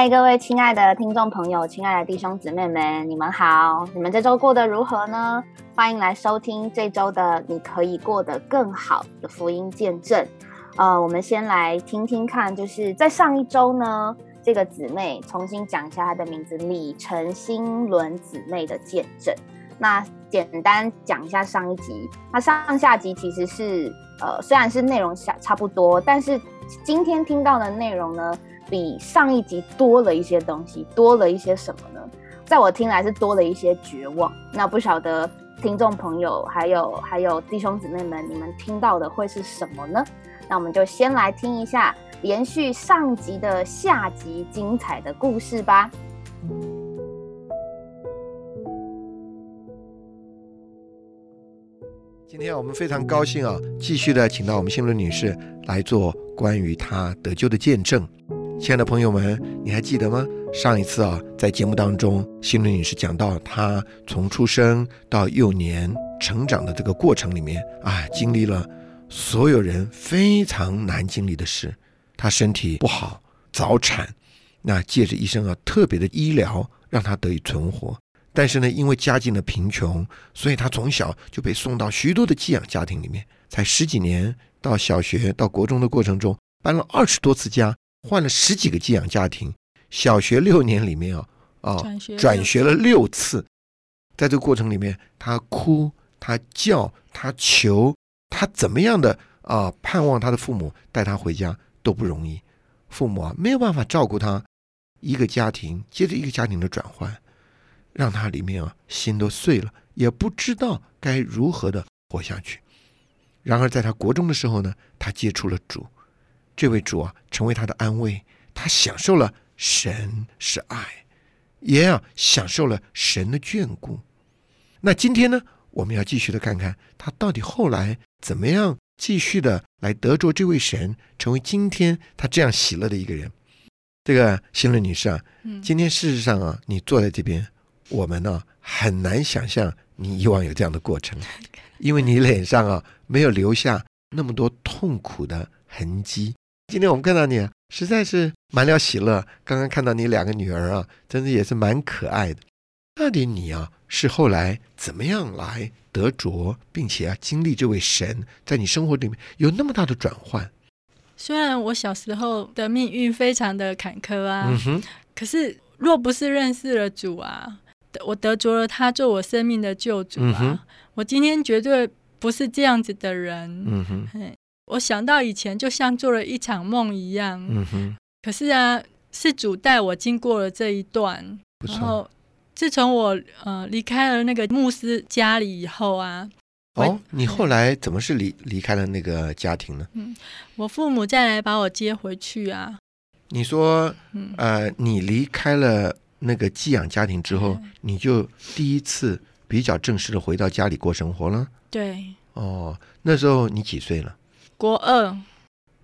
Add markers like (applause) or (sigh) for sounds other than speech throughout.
嗨，各位亲爱的听众朋友，亲爱的弟兄姊妹们，你们好！你们这周过得如何呢？欢迎来收听这周的《你可以过得更好》的福音见证。呃，我们先来听听看，就是在上一周呢，这个姊妹重新讲一下她的名字——李晨新伦姊妹的见证。那简单讲一下上一集，那上下集其实是呃，虽然是内容差差不多，但是今天听到的内容呢？比上一集多了一些东西，多了一些什么呢？在我听来是多了一些绝望。那不晓得听众朋友还有还有弟兄姊妹们，你们听到的会是什么呢？那我们就先来听一下连续上集的下集精彩的故事吧。今天我们非常高兴啊，继续的请到我们新伦女士来做关于她得救的见证。亲爱的朋友们，你还记得吗？上一次啊，在节目当中，心灵女士讲到她从出生到幼年成长的这个过程里面啊，经历了所有人非常难经历的事。她身体不好，早产，那借着医生啊特别的医疗，让她得以存活。但是呢，因为家境的贫穷，所以她从小就被送到许多的寄养家庭里面。才十几年，到小学到国中的过程中，搬了二十多次家。换了十几个寄养家庭，小学六年里面啊啊转学了六次，在这个过程里面，他哭，他叫，他求，他怎么样的啊？盼望他的父母带他回家都不容易，父母啊没有办法照顾他，一个家庭接着一个家庭的转换，让他里面啊心都碎了，也不知道该如何的活下去。然而在他国中的时候呢，他接触了主。这位主啊，成为他的安慰，他享受了神是爱，也啊享受了神的眷顾。那今天呢，我们要继续的看看他到底后来怎么样继续的来得着这位神，成为今天他这样喜乐的一个人。这个新伦女士啊，今天事实上啊，你坐在这边，我们呢很难想象你以往有这样的过程，(laughs) 因为你脸上啊没有留下那么多痛苦的痕迹。今天我们看到你，实在是蛮了喜乐。刚刚看到你两个女儿啊，真的也是蛮可爱的。到底你啊，是后来怎么样来得着，并且啊，经历这位神在你生活里面有那么大的转换？虽然我小时候的命运非常的坎坷啊，可是若不是认识了主啊，我得着了他做我生命的救主啊，我今天绝对不是这样子的人。嗯哼。我想到以前就像做了一场梦一样，嗯哼。可是啊，是主带我经过了这一段。然后，自从我呃离开了那个牧师家里以后啊，哦，你后来怎么是离离开了那个家庭呢？嗯，我父母再来把我接回去啊。你说，呃，你离开了那个寄养家庭之后，你就第一次比较正式的回到家里过生活了？对。哦，那时候你几岁了？国二，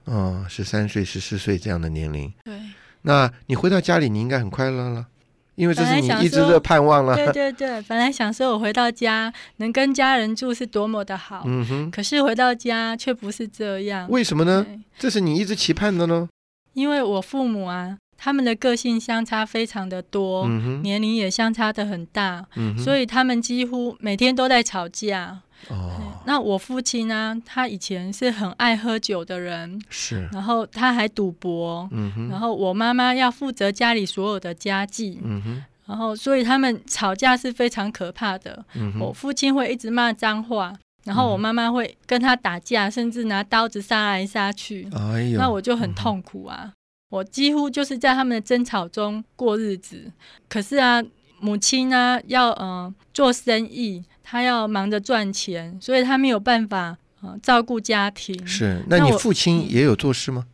哦，十三岁、十四岁这样的年龄。对，那你回到家里，你应该很快乐了，因为这是你一直的盼望了。对对对，本来想说我回到家能跟家人住是多么的好，嗯哼。可是回到家却不是这样，为什么呢？这是你一直期盼的呢？因为我父母啊，他们的个性相差非常的多，年龄也相差的很大，所以他们几乎每天都在吵架。哦，那我父亲呢？他以前是很爱喝酒的人，是，然后他还赌博，嗯哼，然后我妈妈要负责家里所有的家计，嗯哼，然后所以他们吵架是非常可怕的。嗯我父亲会一直骂脏话，然后我妈妈会跟他打架，甚至拿刀子杀来杀去。那我就很痛苦啊！我几乎就是在他们的争吵中过日子。可是啊，母亲呢要嗯做生意。他要忙着赚钱，所以他没有办法啊照顾家庭。是，那你父亲也有做事吗？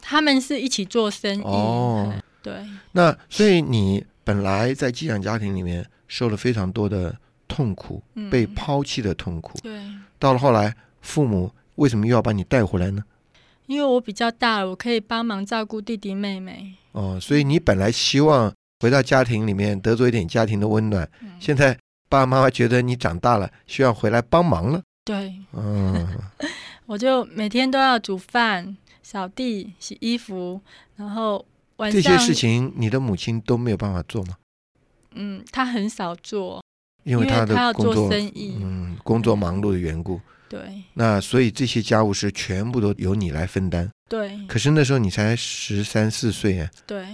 他们是一起做生意。哦，对。那所以你本来在寄养家庭里面受了非常多的痛苦，被抛弃的痛苦。对。到了后来，父母为什么又要把你带回来呢？因为我比较大了，我可以帮忙照顾弟弟妹妹。哦，所以你本来希望回到家庭里面得着一点家庭的温暖，现在。爸爸妈妈觉得你长大了，需要回来帮忙了。对，嗯，(laughs) 我就每天都要煮饭、扫地、洗衣服，然后晚上这些事情你的母亲都没有办法做吗？嗯，她很少做，因为她的工作生意，嗯，工作忙碌的缘故。对。那所以这些家务事全部都由你来分担。对。可是那时候你才十三四岁啊。对。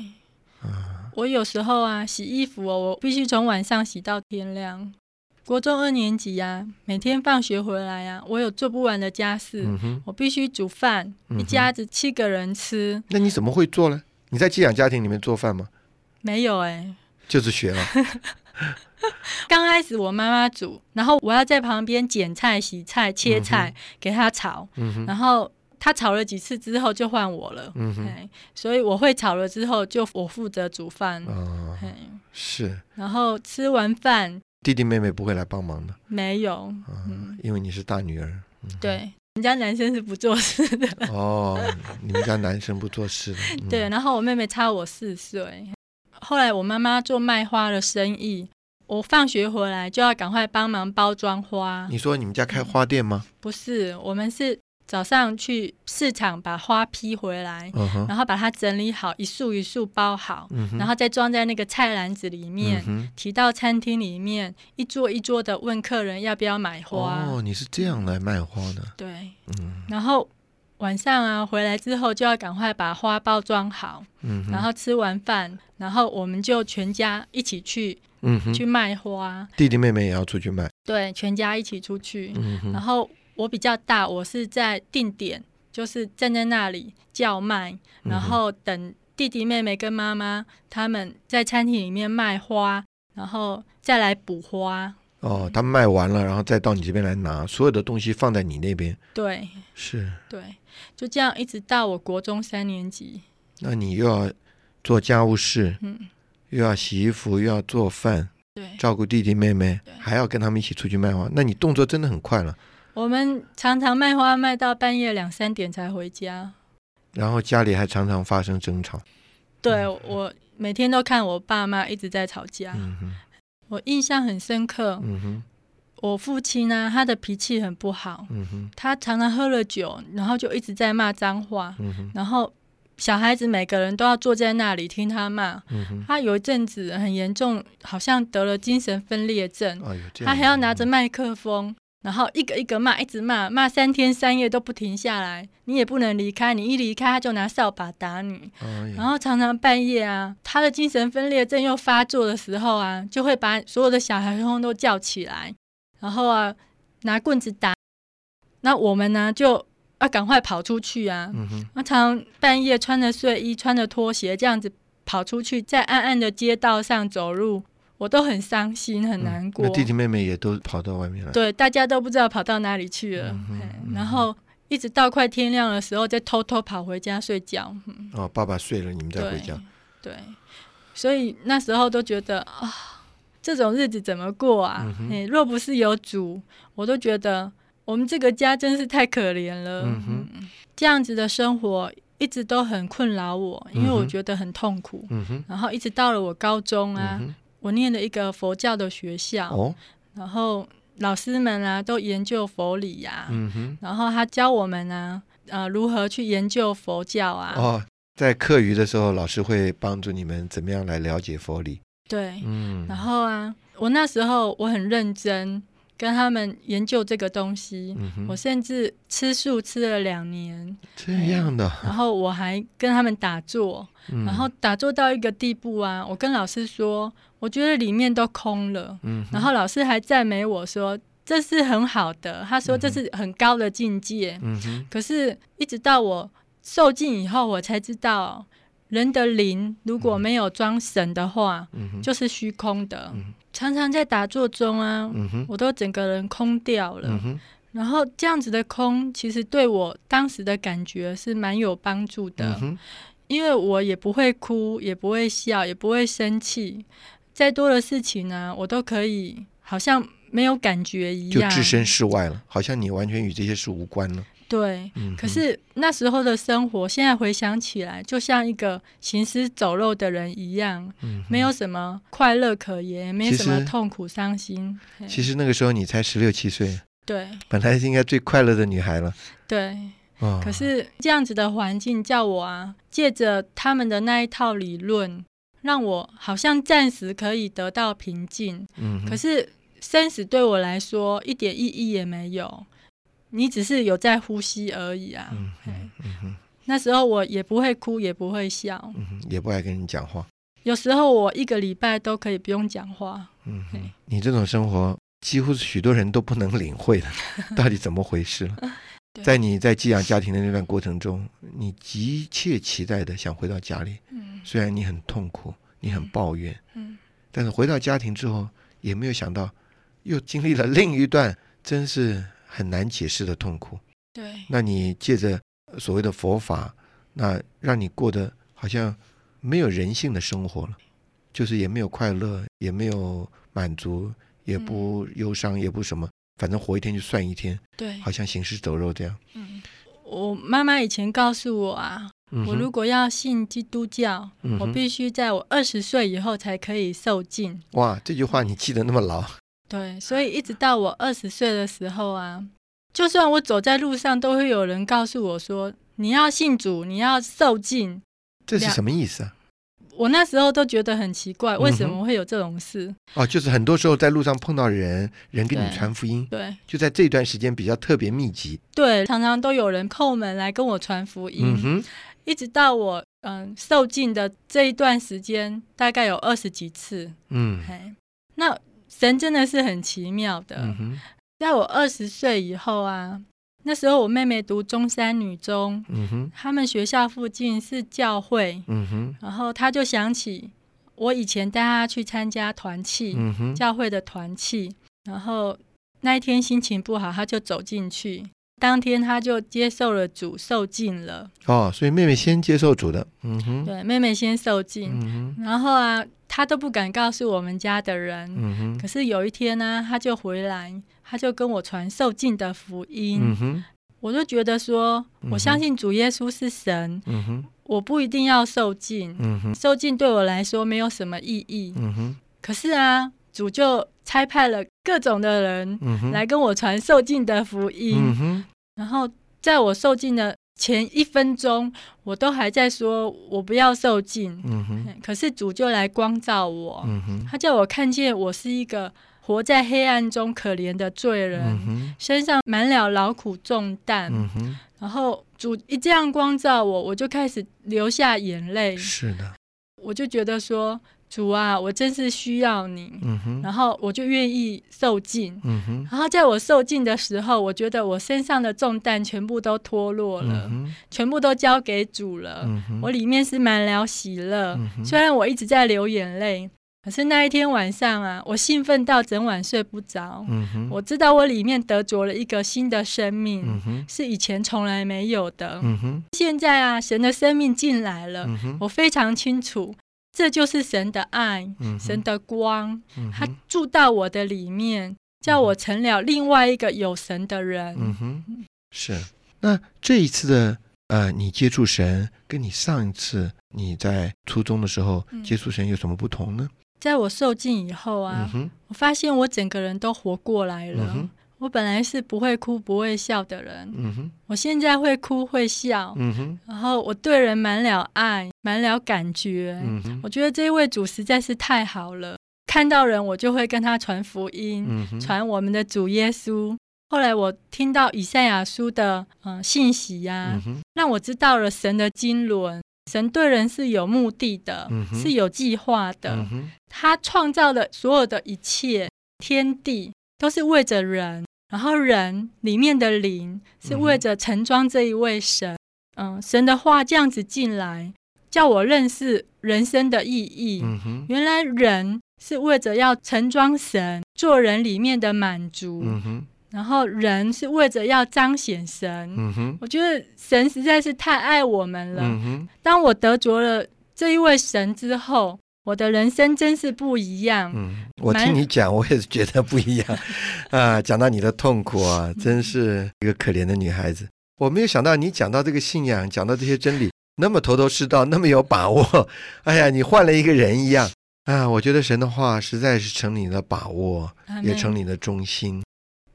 啊。我有时候啊，洗衣服哦，我必须从晚上洗到天亮。国中二年级呀，每天放学回来呀，我有做不完的家事，我必须煮饭，一家子七个人吃。那你怎么会做呢？你在寄养家庭里面做饭吗？没有哎，就是学了。(laughs) 刚开始我妈妈煮，然后我要在旁边捡菜、洗菜、切菜，给她炒。然后她炒了几次之后，就换我了。嗯所以我会炒了之后，就我负责煮饭。哦，是。然后吃完饭。弟弟妹妹不会来帮忙的，没有，嗯，因为你是大女儿，对，人家男生是不做事的。哦，你们家男生不做事的，(laughs) 对。然后我妹妹差我四岁，后来我妈妈做卖花的生意，我放学回来就要赶快帮忙包装花。你说你们家开花店吗？不是，我们是。早上去市场把花批回来，然后把它整理好，一束一束包好，然后再装在那个菜篮子里面，提到餐厅里面，一桌一桌的问客人要不要买花。哦，你是这样来卖花的？对，嗯。然后晚上啊回来之后就要赶快把花包装好，嗯，然后吃完饭，然后我们就全家一起去，嗯，去卖花。弟弟妹妹也要出去卖？对，全家一起出去，嗯然后。我比较大，我是在定点，就是站在那里叫卖，然后等弟弟妹妹跟妈妈他们在餐厅里面卖花，然后再来补花。哦，他们卖完了，然后再到你这边来拿，所有的东西放在你那边。对，是，对，就这样一直到我国中三年级。那你又要做家务事，嗯，又要洗衣服，又要做饭，对，照顾弟弟妹妹，还要跟他们一起出去卖花，那你动作真的很快了。我们常常卖花卖到半夜两三点才回家，然后家里还常常发生争吵。对我每天都看我爸妈一直在吵架，我印象很深刻。我父亲呢，他的脾气很不好，他常常喝了酒，然后就一直在骂脏话，然后小孩子每个人都要坐在那里听他骂。他有一阵子很严重，好像得了精神分裂症，他还要拿着麦克风。然后一个一个骂，一直骂，骂三天三夜都不停下来。你也不能离开，你一离开他就拿扫把打你。然后常常半夜啊，他的精神分裂症又发作的时候啊，就会把所有的小孩通通都叫起来，然后啊拿棍子打。那我们呢就要赶快跑出去啊。那常半夜穿着睡衣、穿着拖鞋这样子跑出去，在暗暗的街道上走路。我都很伤心，很难过。那弟弟妹妹也都跑到外面了。对，大家都不知道跑到哪里去了。然后一直到快天亮的时候，再偷偷跑回家睡觉。哦，爸爸睡了，你们再回家。对，所以那时候都觉得啊，这种日子怎么过啊？若不是有主，我都觉得我们这个家真是太可怜了。嗯这样子的生活一直都很困扰我，因为我觉得很痛苦。嗯然后一直到了我高中啊。我念了一个佛教的学校，然后老师们啊都研究佛理呀，然后他教我们啊，呃，如何去研究佛教啊。哦，在课余的时候，老师会帮助你们怎么样来了解佛理。对，嗯，然后啊，我那时候我很认真。跟他们研究这个东西，我甚至吃素吃了两年，这样的。然后我还跟他们打坐，然后打坐到一个地步啊，我跟老师说，我觉得里面都空了。然后老师还赞美我说，这是很好的，他说这是很高的境界。嗯可是，一直到我受尽以后，我才知道，人的灵如果没有装神的话，就是虚空的。常常在打坐中啊，我都整个人空掉了。然后这样子的空，其实对我当时的感觉是蛮有帮助的，因为我也不会哭，也不会笑，也不会生气。再多的事情呢，我都可以好像没有感觉一样，就置身事外了，好像你完全与这些事无关了。对，可是那时候的生活，现在回想起来，就像一个行尸走肉的人一样，没有什么快乐可言，没什么痛苦伤心。其实那个时候你才十六七岁，对，本来是应该最快乐的女孩了。对，可是这样子的环境叫我啊，借着他们的那一套理论，让我好像暂时可以得到平静。嗯，可是生死对我来说一点意义也没有，你只是有在呼吸而已啊。嗯嗯那时候我也不会哭，也不会笑，嗯，也不爱跟你讲话。有时候我一个礼拜都可以不用讲话。嗯，你这种生活几乎是许多人都不能领会的，(laughs) 到底怎么回事 (laughs) 了？在你在寄养家庭的那段过程中，你急切期待的想回到家里。嗯，虽然你很痛苦，你很抱怨，嗯，但是回到家庭之后，也没有想到又经历了另一段真是很难解释的痛苦。对，那你借着所谓的佛法，那让你过得好像没有人性的生活了，就是也没有快乐，也没有满足，也不忧伤，也不什么。反正活一天就算一天，对，好像行尸走肉这样。嗯，我妈妈以前告诉我啊，我如果要信基督教，我必须在我二十岁以后才可以受尽。哇，这句话你记得那么牢？对，所以一直到我二十岁的时候啊，就算我走在路上，都会有人告诉我说：“你要信主，你要受尽。”这是什么意思啊？我那时候都觉得很奇怪，为什么会有这种事？哦，就是很多时候在路上碰到人，人给你传福音，对，就在这段时间比较特别密集。对，常常都有人叩门来跟我传福音，嗯哼一直到我嗯受尽的这一段时间，大概有二十几次。嗯，那神真的是很奇妙的，在我二十岁以后啊。那时候我妹妹读中山女中，嗯哼，他们学校附近是教会，嗯哼，然后她就想起我以前带她去参加团契，嗯哼，教会的团契，然后那一天心情不好，她就走进去，当天她就接受了主受尽了。哦，所以妹妹先接受主的，嗯哼，对，妹妹先受尽，嗯哼，然后啊，她都不敢告诉我们家的人，嗯，可是有一天呢，他就回来。他就跟我传受尽的福音，我就觉得说，我相信主耶稣是神，我不一定要受尽，受尽对我来说没有什么意义。可是啊，主就差派了各种的人来跟我传受尽的福音，然后在我受尽的前一分钟，我都还在说我不要受尽，可是主就来光照我，他叫我看见我是一个。活在黑暗中可怜的罪人，身上满了劳苦重担。然后主一这样光照我，我就开始流下眼泪。是的，我就觉得说，主啊，我真是需要你。然后我就愿意受尽。然后在我受尽的时候，我觉得我身上的重担全部都脱落了，全部都交给主了。我里面是满了喜乐，虽然我一直在流眼泪。可是那一天晚上啊，我兴奋到整晚睡不着。嗯我知道我里面得着了一个新的生命，是以前从来没有的。嗯现在啊，神的生命进来了，我非常清楚，这就是神的爱，神的光，他住到我的里面，叫我成了另外一个有神的人。嗯哼，是。那这一次的呃，你接触神，跟你上一次你在初中的时候接触神有什么不同呢？在我受尽以后啊，我发现我整个人都活过来了。我本来是不会哭不会笑的人，我现在会哭会笑，然后我对人满了爱，满了感觉。我觉得这位主实在是太好了，看到人我就会跟他传福音，传我们的主耶稣。后来我听到以赛亚书的嗯信息呀，让我知道了神的经纶。神对人是有目的的，是有计划的。他创造的所有的一切天地，都是为着人。然后人里面的灵，是为着盛装这一位神。嗯，神的话这样子进来，叫我认识人生的意义。原来人是为着要盛装神，做人里面的满足。然后人是为着要彰显神，我觉得神实在是太爱我们了。当我得着了这一位神之后，我的人生真是不一样。嗯我听你讲，我也是觉得不一样 (laughs) 啊！讲到你的痛苦啊，真是一个可怜的女孩子。我没有想到你讲到这个信仰，讲到这些真理，那么头头是道，那么有把握。(laughs) 哎呀，你换了一个人一样啊！我觉得神的话实在是成你的把握，也成你的中心。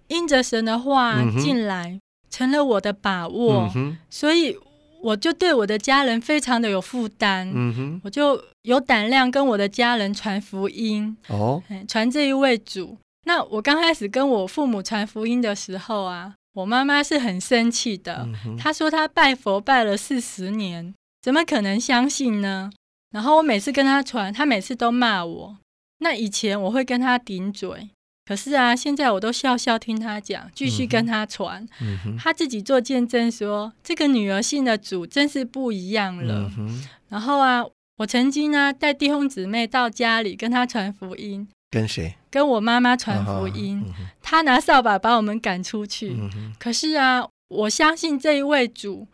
因着神的话进来，成了我的把握，所以我就对我的家人非常的有负担。嗯哼，我就有胆量跟我的家人传福音哦，传这一位主。那我刚开始跟我父母传福音的时候啊，我妈妈是很生气的。她说她拜佛拜了四十年，怎么可能相信呢？然后我每次跟她传，她每次都骂我。那以前我会跟她顶嘴。可是啊，现在我都笑笑听她讲，继续跟她传。她自己做见证说，这个女儿信的主真是不一样了。然后啊，我曾经呢带弟兄姊妹到家里跟他传福音。跟谁？跟我妈妈传福音。他拿扫把把我们赶出去。可是啊，我相信这一位主。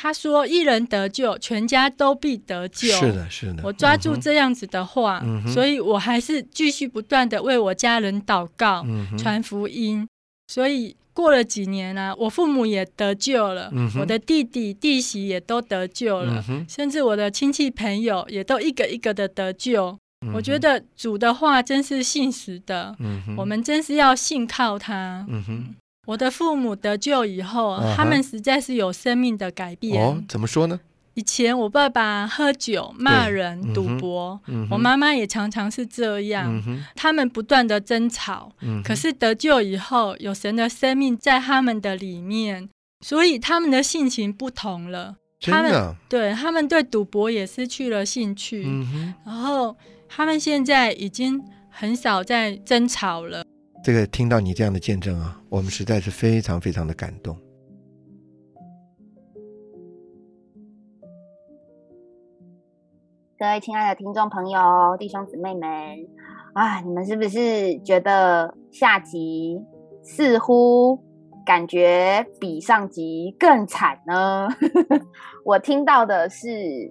他说：“一人得救，全家都必得救。”是的，是的。我抓住这样子的话，所以我还是继续不断的为我家人祷告、传福音。所以过了几年呢，我父母也得救了，我的弟弟弟媳也都得救了，甚至我的亲戚朋友也都一个一个的得救。我觉得主的话真是信实的，我们真是要信靠他。我的父母得救以后，他们实在是有生命的改变。哦，怎么说呢？以前我爸爸喝酒、骂人、赌博，我妈妈也常常是这样。他们不断的争吵，可是得救以后，有神的生命在他们的里面，所以他们的性情不同了。他们对他们对赌博也失去了兴趣，然后他们现在已经很少在争吵了。这个听到你这样的见证啊，我们实在是非常非常的感动。各位亲爱的听众朋友、弟兄姊妹们，啊，你们是不是觉得下集似乎感觉比上集更惨呢？(laughs) 我听到的是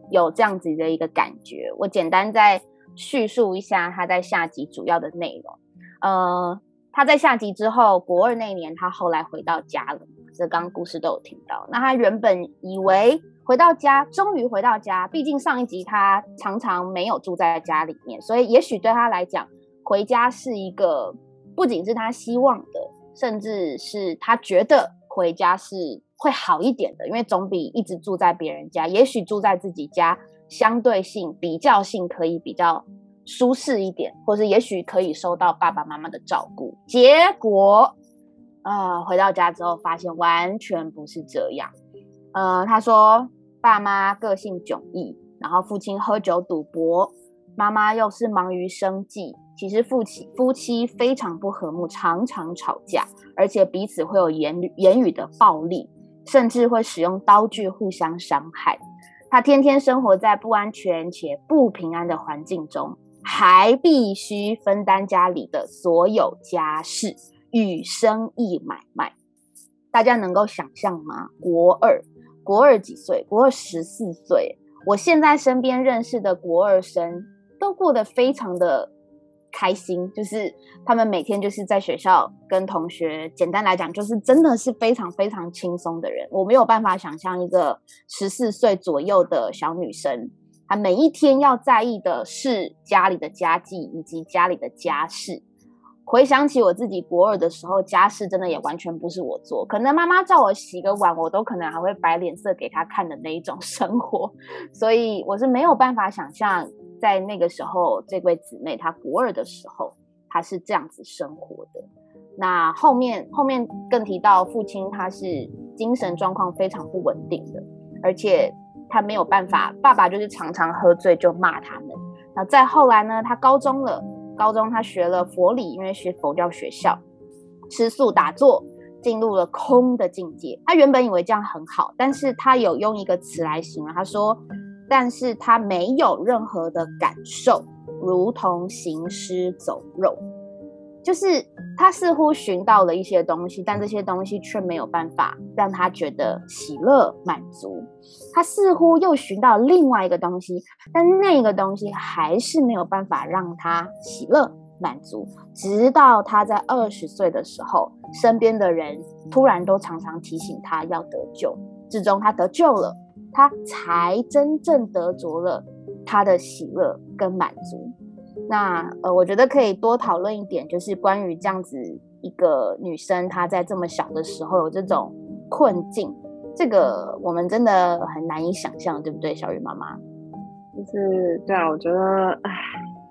有这样子的一个感觉。我简单再叙述一下他在下集主要的内容，呃。他在下集之后，国二那年，他后来回到家了。这刚故事都有听到。那他原本以为回到家，终于回到家。毕竟上一集他常常没有住在家里面，所以也许对他来讲，回家是一个不仅是他希望的，甚至是他觉得回家是会好一点的，因为总比一直住在别人家。也许住在自己家，相对性、比较性可以比较。舒适一点，或是也许可以收到爸爸妈妈的照顾。结果，啊，回到家之后发现完全不是这样。呃，他说爸妈个性迥异，然后父亲喝酒赌博，妈妈又是忙于生计。其实夫妻夫妻非常不和睦，常常吵架，而且彼此会有言语言语的暴力，甚至会使用刀具互相伤害。他天天生活在不安全且不平安的环境中。还必须分担家里的所有家事与生意买卖，大家能够想象吗？国二，国二几岁？国二十四岁。我现在身边认识的国二生都过得非常的开心，就是他们每天就是在学校跟同学，简单来讲就是真的是非常非常轻松的人。我没有办法想象一个十四岁左右的小女生。她每一天要在意的是家里的家计以及家里的家事。回想起我自己国二的时候，家事真的也完全不是我做，可能妈妈叫我洗个碗，我都可能还会摆脸色给她看的那一种 (laughs) 生活。所以我是没有办法想象，在那个时候，这位姊妹她国二的时候，她是这样子生活的。那后面后面更提到父亲，他是精神状况非常不稳定的，而且。他没有办法，爸爸就是常常喝醉就骂他们。那再后来呢？他高中了，高中他学了佛理，因为学佛教学校，吃素打坐，进入了空的境界。他原本以为这样很好，但是他有用一个词来形容，他说：“但是他没有任何的感受，如同行尸走肉。”就是他似乎寻到了一些东西，但这些东西却没有办法让他觉得喜乐满足。他似乎又寻到另外一个东西，但那个东西还是没有办法让他喜乐满足。直到他在二十岁的时候，身边的人突然都常常提醒他要得救，最终他得救了，他才真正得着了他的喜乐跟满足。那呃，我觉得可以多讨论一点，就是关于这样子一个女生，她在这么小的时候有这种困境，这个我们真的很难以想象，对不对，小雨妈妈？就是对啊，我觉得，唉，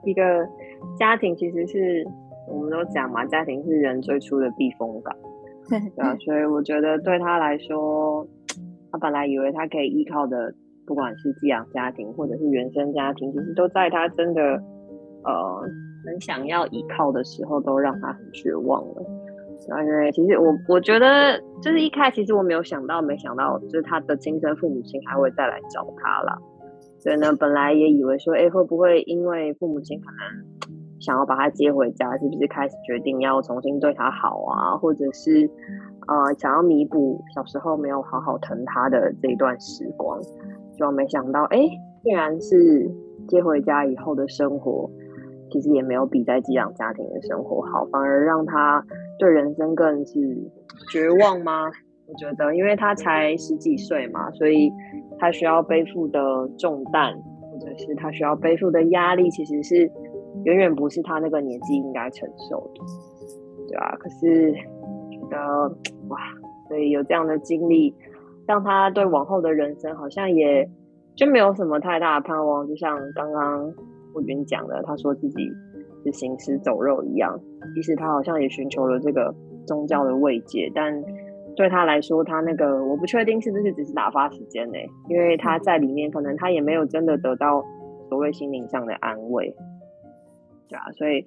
一个家庭其实是我们都讲嘛，家庭是人最初的避风港，(laughs) 对啊，所以我觉得对她来说，她本来以为她可以依靠的，不管是寄养家庭或者是原生家庭，其实都在她真的呃很想要依靠的时候，都让他很绝望了。然后因为其实我我觉得就是一开始，其实我没有想到，没想到就是他的亲生父母亲还会再来找他了。所以呢，本来也以为说，哎，会不会因为父母亲可能想要把他接回家，是不是开始决定要重新对他好啊？或者是呃，想要弥补小时候没有好好疼他的这一段时光？就没想到，哎，竟然是接回家以后的生活，其实也没有比在寄养家庭的生活好，反而让他对人生更是绝望吗？(laughs) 我觉得，因为他才十几岁嘛，所以他需要背负的重担，或者是他需要背负的压力，其实是远远不是他那个年纪应该承受的，对啊，可是觉得哇，所以有这样的经历，让他对往后的人生好像也就没有什么太大的盼望。就像刚刚吴云讲的，他说自己是行尸走肉一样，其实他好像也寻求了这个宗教的慰藉，但。对他来说，他那个我不确定是不是只是打发时间呢？因为他在里面，可能他也没有真的得到所谓心灵上的安慰，对啊。所以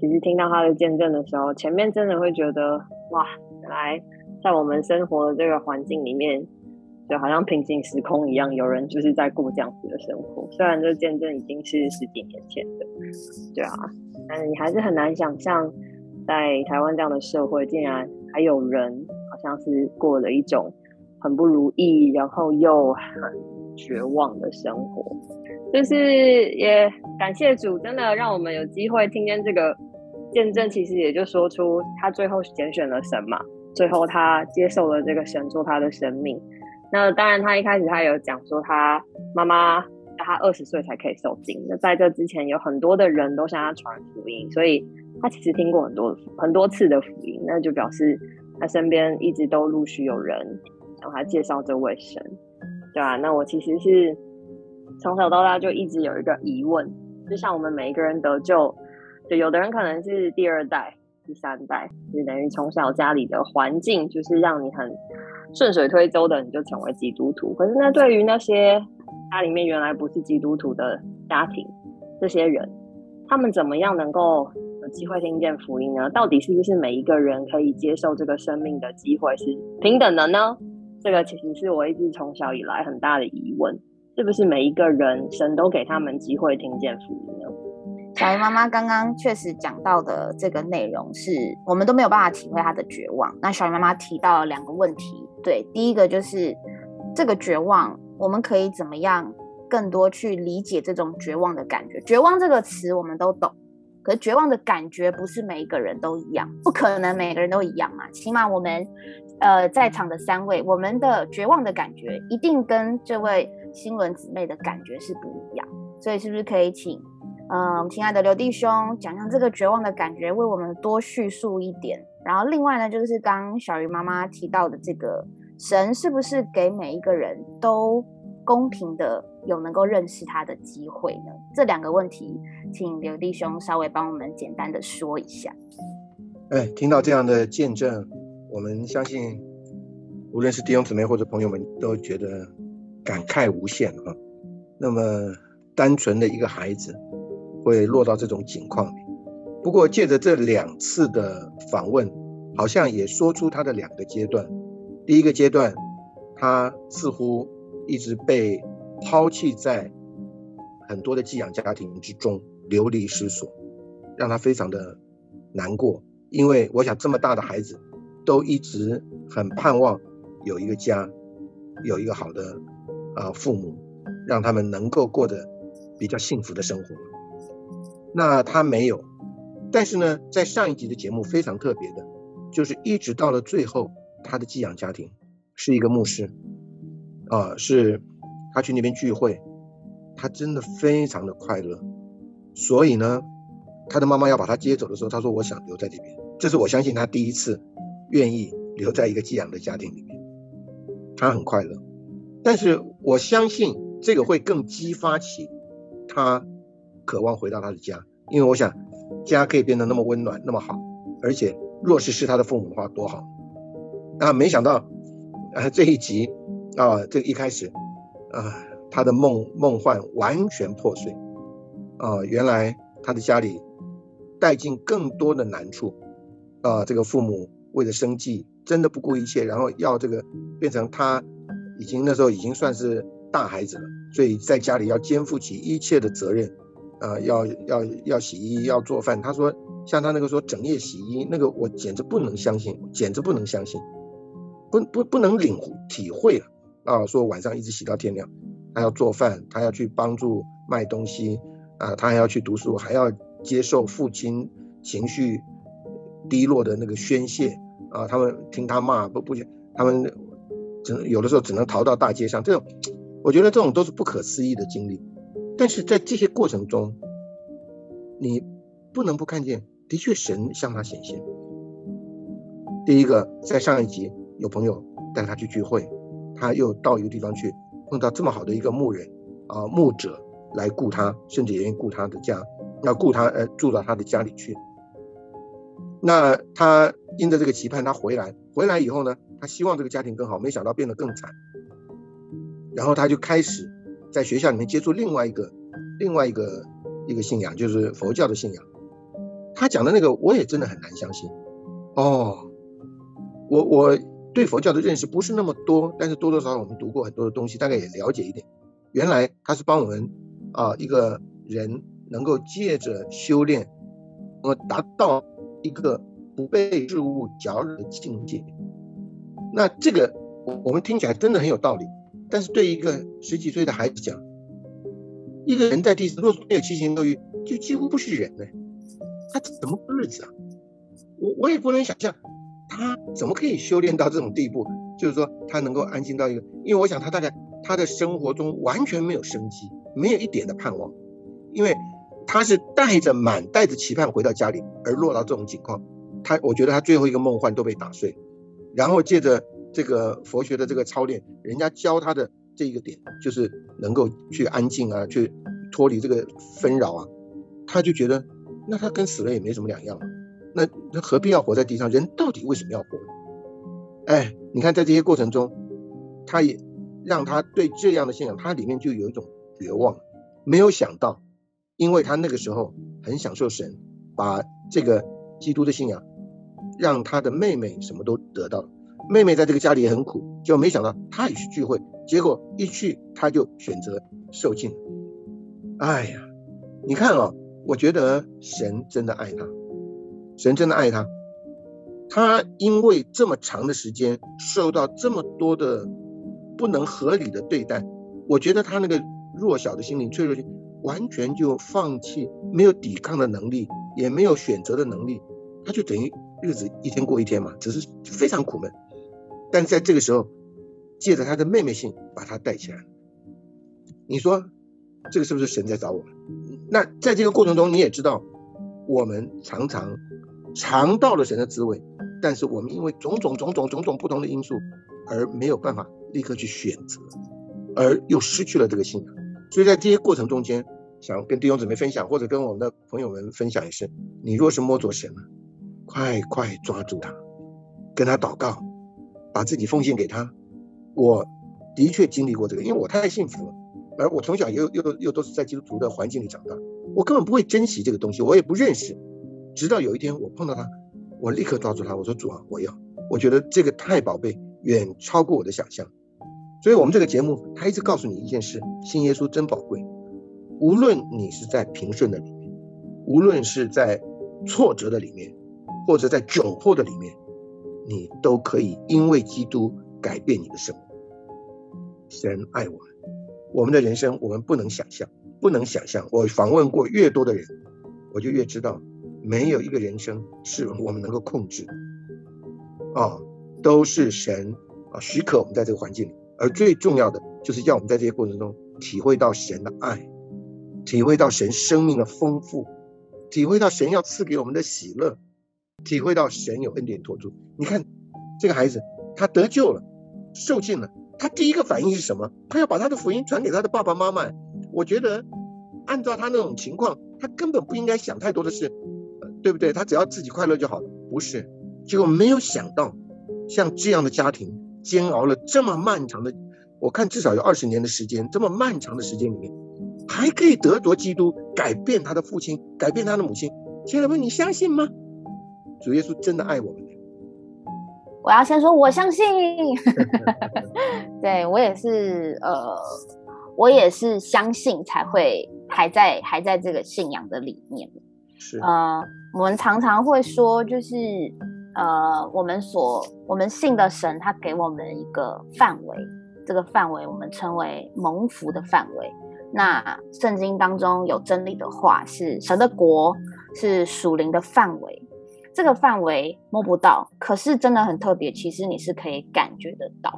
其实听到他的见证的时候，前面真的会觉得哇，原来在我们生活的这个环境里面，就好像平行时空一样，有人就是在过这样子的生活。虽然这见证已经是十几年前的，对啊，但是你还是很难想象，在台湾这样的社会，竟然还有人好。像是过了一种很不如意，然后又很绝望的生活，就是也感谢主，真的让我们有机会听见这个见证。其实也就说出他最后拣选了神嘛，最后他接受了这个神做他的生命。那当然，他一开始他有讲说，他妈妈他二十岁才可以受精。那在这之前，有很多的人都向他传福音，所以他其实听过很多很多次的福音，那就表示。他身边一直都陆续有人向他介绍这位神，对吧？那我其实是从小到大就一直有一个疑问，就像我们每一个人得救，就有的人可能是第二代、第三代，就等于从小家里的环境就是让你很顺水推舟的，你就成为基督徒。可是那对于那些家里面原来不是基督徒的家庭，这些人，他们怎么样能够有？机会听见福音呢？到底是不是每一个人可以接受这个生命的机会是平等的呢？这个其实是我一直从小以来很大的疑问：是不是每一个人神都给他们机会听见福音呢？小鱼妈妈刚刚确实讲到的这个内容，是我们都没有办法体会他的绝望。那小鱼妈妈提到了两个问题，对，第一个就是这个绝望，我们可以怎么样更多去理解这种绝望的感觉？绝望这个词我们都懂。可是绝望的感觉不是每一个人都一样，不可能每个人都一样嘛。起码我们，呃，在场的三位，我们的绝望的感觉一定跟这位新闻姊妹的感觉是不一样。所以是不是可以请，嗯，亲爱的刘弟兄讲讲这个绝望的感觉，为我们多叙述一点。然后另外呢，就是刚小鱼妈妈提到的这个神是不是给每一个人都公平的？有能够认识他的机会呢？这两个问题，请刘弟兄稍微帮我们简单的说一下。哎，听到这样的见证，我们相信，无论是弟兄姊妹或者朋友们，都觉得感慨无限啊。那么单纯的一个孩子，会落到这种境况里。不过借着这两次的访问，好像也说出他的两个阶段。第一个阶段，他似乎一直被。抛弃在很多的寄养家庭之中，流离失所，让他非常的难过。因为我想，这么大的孩子，都一直很盼望有一个家，有一个好的啊父母，让他们能够过得比较幸福的生活。那他没有，但是呢，在上一集的节目非常特别的，就是一直到了最后，他的寄养家庭是一个牧师，啊是。他去那边聚会，他真的非常的快乐。所以呢，他的妈妈要把他接走的时候，他说：“我想留在这边。”这是我相信他第一次愿意留在一个寄养的家庭里面。他很快乐。但是我相信这个会更激发起他渴望回到他的家，因为我想家可以变得那么温暖那么好，而且若是是他的父母的话多好啊！没想到啊这一集啊这一开始啊他的梦梦幻完全破碎啊，原来他的家里带进更多的难处啊，这个父母为了生计真的不顾一切，然后要这个变成他。已经那时候已经算是大孩子了，所以在家里要肩负起一切的责任，啊，要要要洗衣，要做饭。他说，像他那个说整夜洗衣，那个我简直不能相信，简直不能相信，不不不能领会体会了啊！说晚上一直洗到天亮，他要做饭，他要去帮助卖东西，啊，他还要去读书，还要接受父亲情绪低落的那个宣泄啊！他们听他骂不不，他们只能。有的时候只能逃到大街上，这种我觉得这种都是不可思议的经历。但是在这些过程中，你不能不看见，的确神向他显现。第一个，在上一集有朋友带他去聚会，他又到一个地方去，碰到这么好的一个牧人啊牧者来雇他，甚至也愿意雇他的家，要雇他呃住到他的家里去。那他因着这个期盼，他回来，回来以后呢？他希望这个家庭更好，没想到变得更惨。然后他就开始在学校里面接触另外一个、另外一个一个信仰，就是佛教的信仰。他讲的那个我也真的很难相信。哦，我我对佛教的认识不是那么多，但是多多少少我们读过很多的东西，大概也了解一点。原来他是帮我们啊一个人能够借着修炼，我达到一个不被事物搅扰的境界。那这个我们听起来真的很有道理，但是对一个十几岁的孩子讲，一个人在地上若没有七情六欲，就几乎不是人呢。他怎么过日子啊？我我也不能想象，他怎么可以修炼到这种地步？(laughs) 就是说他能够安静到一个，因为我想他大概他的生活中完全没有生机，没有一点的盼望，因为他是带着满带着期盼回到家里，而落到这种情况，他我觉得他最后一个梦幻都被打碎。然后借着这个佛学的这个操练，人家教他的这一个点，就是能够去安静啊，去脱离这个纷扰啊，他就觉得，那他跟死了也没什么两样了，那那何必要活在地上？人到底为什么要活？哎，你看在这些过程中，他也让他对这样的信仰，他里面就有一种绝望，没有想到，因为他那个时候很享受神，把这个基督的信仰。让他的妹妹什么都得到了，妹妹在这个家里也很苦，就没想到他也去聚会，结果一去他就选择受尽。哎呀，你看啊，我觉得神真的爱他，神真的爱他，他因为这么长的时间受到这么多的不能合理的对待，我觉得他那个弱小的心灵、脆弱性完全就放弃，没有抵抗的能力，也没有选择的能力，他就等于。日子一天过一天嘛，只是非常苦闷。但在这个时候，借着他的妹妹性把他带起来。你说这个是不是神在找我们？那在这个过程中，你也知道，我们常常尝到了神的滋味，但是我们因为种种种种种种不同的因素，而没有办法立刻去选择，而又失去了这个信仰。所以在这些过程中间，想跟弟兄姊妹分享，或者跟我们的朋友们分享也是：你若是摸着神了。快快抓住他，跟他祷告，把自己奉献给他。我的确经历过这个，因为我太幸福了，而我从小又又又都是在基督徒的环境里长大，我根本不会珍惜这个东西，我也不认识。直到有一天我碰到他，我立刻抓住他，我说主啊，我要，我觉得这个太宝贝，远超过我的想象。所以，我们这个节目，他一直告诉你一件事：信耶稣真宝贵。无论你是在平顺的里面，无论是在挫折的里面。或者在窘迫的里面，你都可以因为基督改变你的生活。神爱我们，我们的人生我们不能想象，不能想象。我访问过越多的人，我就越知道，没有一个人生是我们能够控制的。啊，都是神啊许可我们在这个环境里，而最重要的就是要我们在这些过程中体会到神的爱，体会到神生命的丰富，体会到神要赐给我们的喜乐。体会到神有恩典托住，你看这个孩子，他得救了，受尽了，他第一个反应是什么？他要把他的福音传给他的爸爸妈妈。我觉得，按照他那种情况，他根本不应该想太多的事，对不对？他只要自己快乐就好了。不是，结果没有想到，像这样的家庭煎熬了这么漫长的，我看至少有二十年的时间，这么漫长的时间里面，还可以得着基督，改变他的父亲，改变他的母亲。亲爱的朋友，你相信吗？主耶稣真的爱我们。我要先说，我相信。(laughs) 对我也是，呃，我也是相信才会还在还在这个信仰的里面。是，呃，我们常常会说，就是呃，我们所我们信的神，他给我们一个范围，这个范围我们称为蒙福的范围。那圣经当中有真理的话，是神的国，是属灵的范围。这个范围摸不到，可是真的很特别。其实你是可以感觉得到。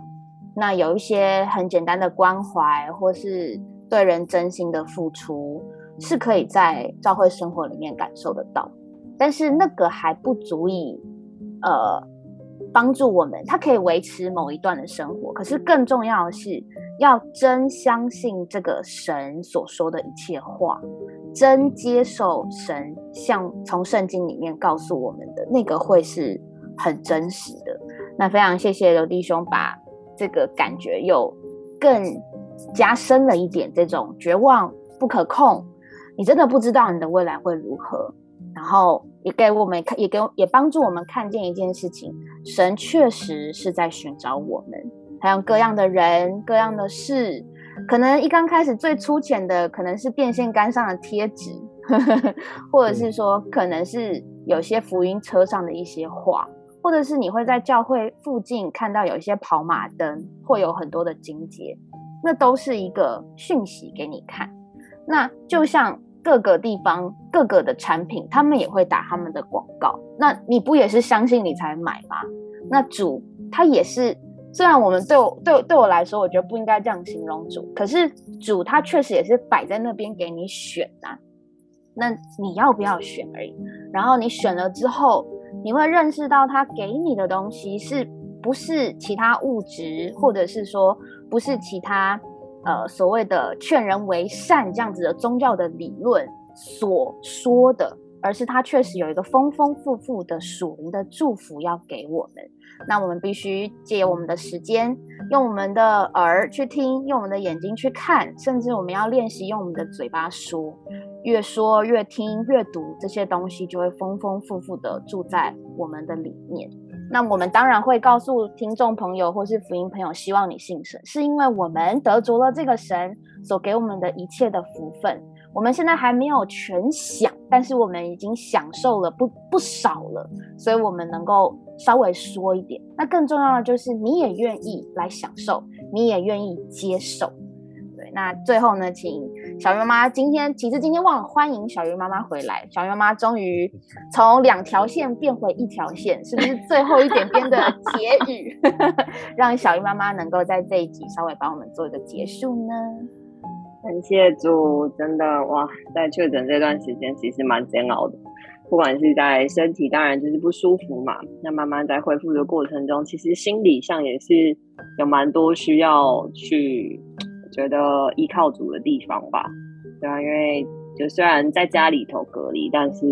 那有一些很简单的关怀，或是对人真心的付出，是可以在教会生活里面感受得到。但是那个还不足以，呃，帮助我们。它可以维持某一段的生活，可是更重要的是。要真相信这个神所说的一切话，真接受神像从圣经里面告诉我们的那个会是很真实的。那非常谢谢刘弟兄把这个感觉又更加深了一点，这种绝望不可控，你真的不知道你的未来会如何，然后也给我们看，也给也帮助我们看见一件事情：神确实是在寻找我们。还有各样的人、各样的事，可能一刚开始最粗浅的，可能是电线杆上的贴纸，(laughs) 或者是说，可能是有些福音车上的一些话，或者是你会在教会附近看到有一些跑马灯，会有很多的金节，那都是一个讯息给你看。那就像各个地方各个的产品，他们也会打他们的广告，那你不也是相信你才买吗？那主他也是。虽然我们对我对对我来说，我觉得不应该这样形容主，可是主他确实也是摆在那边给你选啊。那你要不要选而已。然后你选了之后，你会认识到他给你的东西是不是其他物质，或者是说不是其他呃所谓的劝人为善这样子的宗教的理论所说的，而是他确实有一个丰丰富富的属灵的祝福要给我们。那我们必须借我们的时间，用我们的耳去听，用我们的眼睛去看，甚至我们要练习用我们的嘴巴说。越说越听越读，这些东西就会丰丰富富的住在我们的里面。那我们当然会告诉听众朋友或是福音朋友，希望你信神，是因为我们得着了这个神所给我们的一切的福分。我们现在还没有全享，但是我们已经享受了不不少了，所以我们能够。稍微说一点，那更重要的就是你也愿意来享受，你也愿意接受。对，那最后呢，请小鱼妈妈今天其实今天忘了欢迎小鱼妈妈回来，小鱼妈妈终于从两条线变回一条线，是不是最后一点点的结语，(laughs) 让小鱼妈妈能够在这一集稍微帮我们做一个结束呢？感谢主，真的哇，在确诊这段时间其实蛮煎熬的。不管是在身体，当然就是不舒服嘛。那慢慢在恢复的过程中，其实心理上也是有蛮多需要去觉得依靠主的地方吧。对啊，因为就虽然在家里头隔离，但是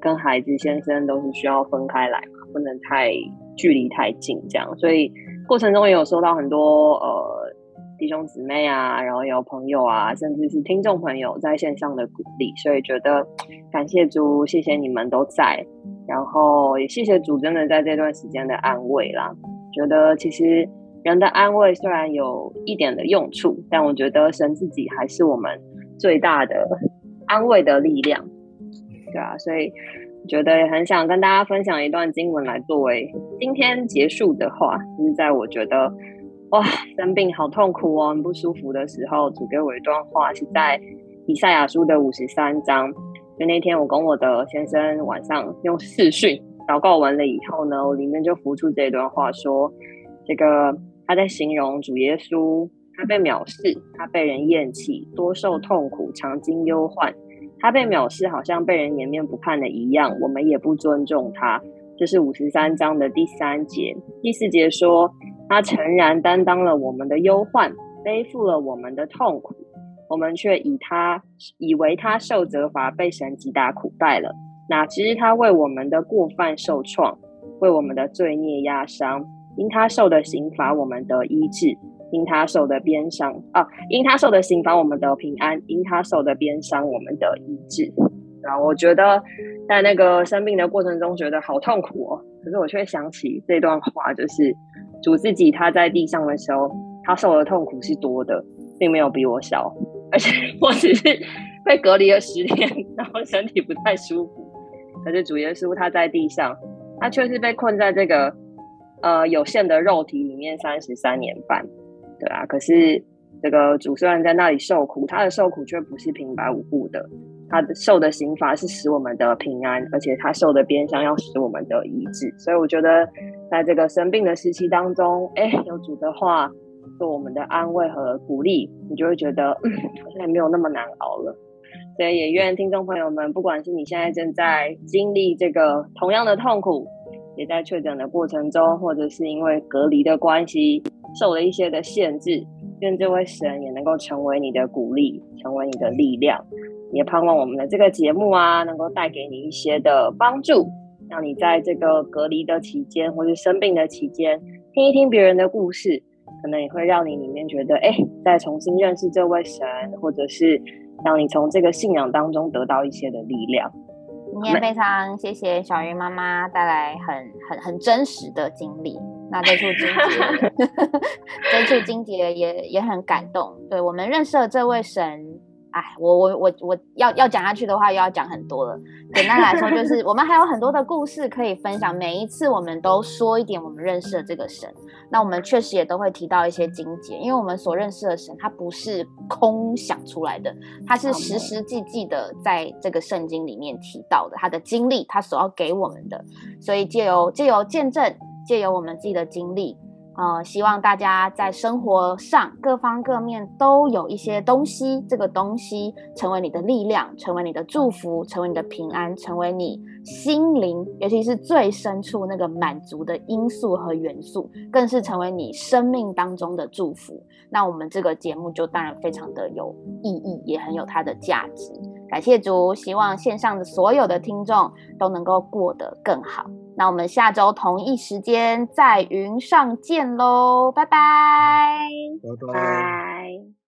跟孩子、先生都是需要分开来嘛，不能太距离太近这样。所以过程中也有收到很多呃。弟兄姊妹啊，然后有朋友啊，甚至是听众朋友在线上的鼓励，所以觉得感谢主，谢谢你们都在，然后也谢谢主，真的在这段时间的安慰啦。觉得其实人的安慰虽然有一点的用处，但我觉得神自己还是我们最大的 (laughs) 安慰的力量，对啊，所以觉得也很想跟大家分享一段经文来作为今天结束的话，就是在我觉得。哇，生病好痛苦哦，很不舒服的时候，主给我一段话，是在以赛亚书的五十三章。就那天，我跟我的先生晚上用视讯祷告完了以后呢，我里面就浮出这段话，说这个他在形容主耶稣，他被藐视，他被人厌弃，多受痛苦，常经忧患。他被藐视，好像被人颜面不看的一样，我们也不尊重他。这是五十三章的第三节，第四节说。他诚然担当了我们的忧患，背负了我们的痛苦，我们却以他以为他受责罚，被神击打苦待了。哪知他为我们的过犯受创，为我们的罪孽压伤。因他受的刑罚，我们得医治；因他受的鞭伤啊，因他受的刑罚，我们得平安；因他受的鞭伤，我们得医治。啊，我觉得在那个生病的过程中，觉得好痛苦哦。可是我却想起这段话，就是主自己他在地上的时候，他受的痛苦是多的，并没有比我小。而且我只是被隔离了十天，然后身体不太舒服。可是主耶稣他在地上，他却是被困在这个呃有限的肉体里面三十三年半，对啊。可是这个主虽然在那里受苦，他的受苦却不是平白无故的，他的受的刑罚是使我们的平安，而且他受的鞭伤要使我们的医治。所以我觉得在这个生病的时期当中，哎，有主的话做我们的安慰和鼓励，你就会觉得，好像也没有那么难熬了。所以也愿听众朋友们，不管是你现在正在经历这个同样的痛苦，也在确诊的过程中，或者是因为隔离的关系受了一些的限制，愿这位神也能够成为你的鼓励，成为你的力量。也盼望我们的这个节目啊，能够带给你一些的帮助，让你在这个隔离的期间，或是生病的期间，听一听别人的故事，可能也会让你里面觉得，哎，再重新认识这位神，或者是。让你从这个信仰当中得到一些的力量。今天非常谢谢小鱼妈妈带来很很很真实的经历。那这处金杰 (laughs) (laughs) 这处金杰也也很感动。对我们认识了这位神。哎，我我我我要要讲下去的话，又要讲很多了。简单来说，(laughs) 就是我们还有很多的故事可以分享。每一次我们都说一点我们认识的这个神，那我们确实也都会提到一些经节，因为我们所认识的神，他不是空想出来的，他是实实际际的在这个圣经里面提到的，他的经历，他所要给我们的。所以借由借由见证，借由我们自己的经历。呃，希望大家在生活上各方各面都有一些东西，这个东西成为你的力量，成为你的祝福，成为你的平安，成为你心灵，尤其是最深处那个满足的因素和元素，更是成为你生命当中的祝福。那我们这个节目就当然非常的有意义，也很有它的价值。感谢主，希望线上的所有的听众都能够过得更好。那我们下周同一时间在云上见喽，拜拜，拜拜。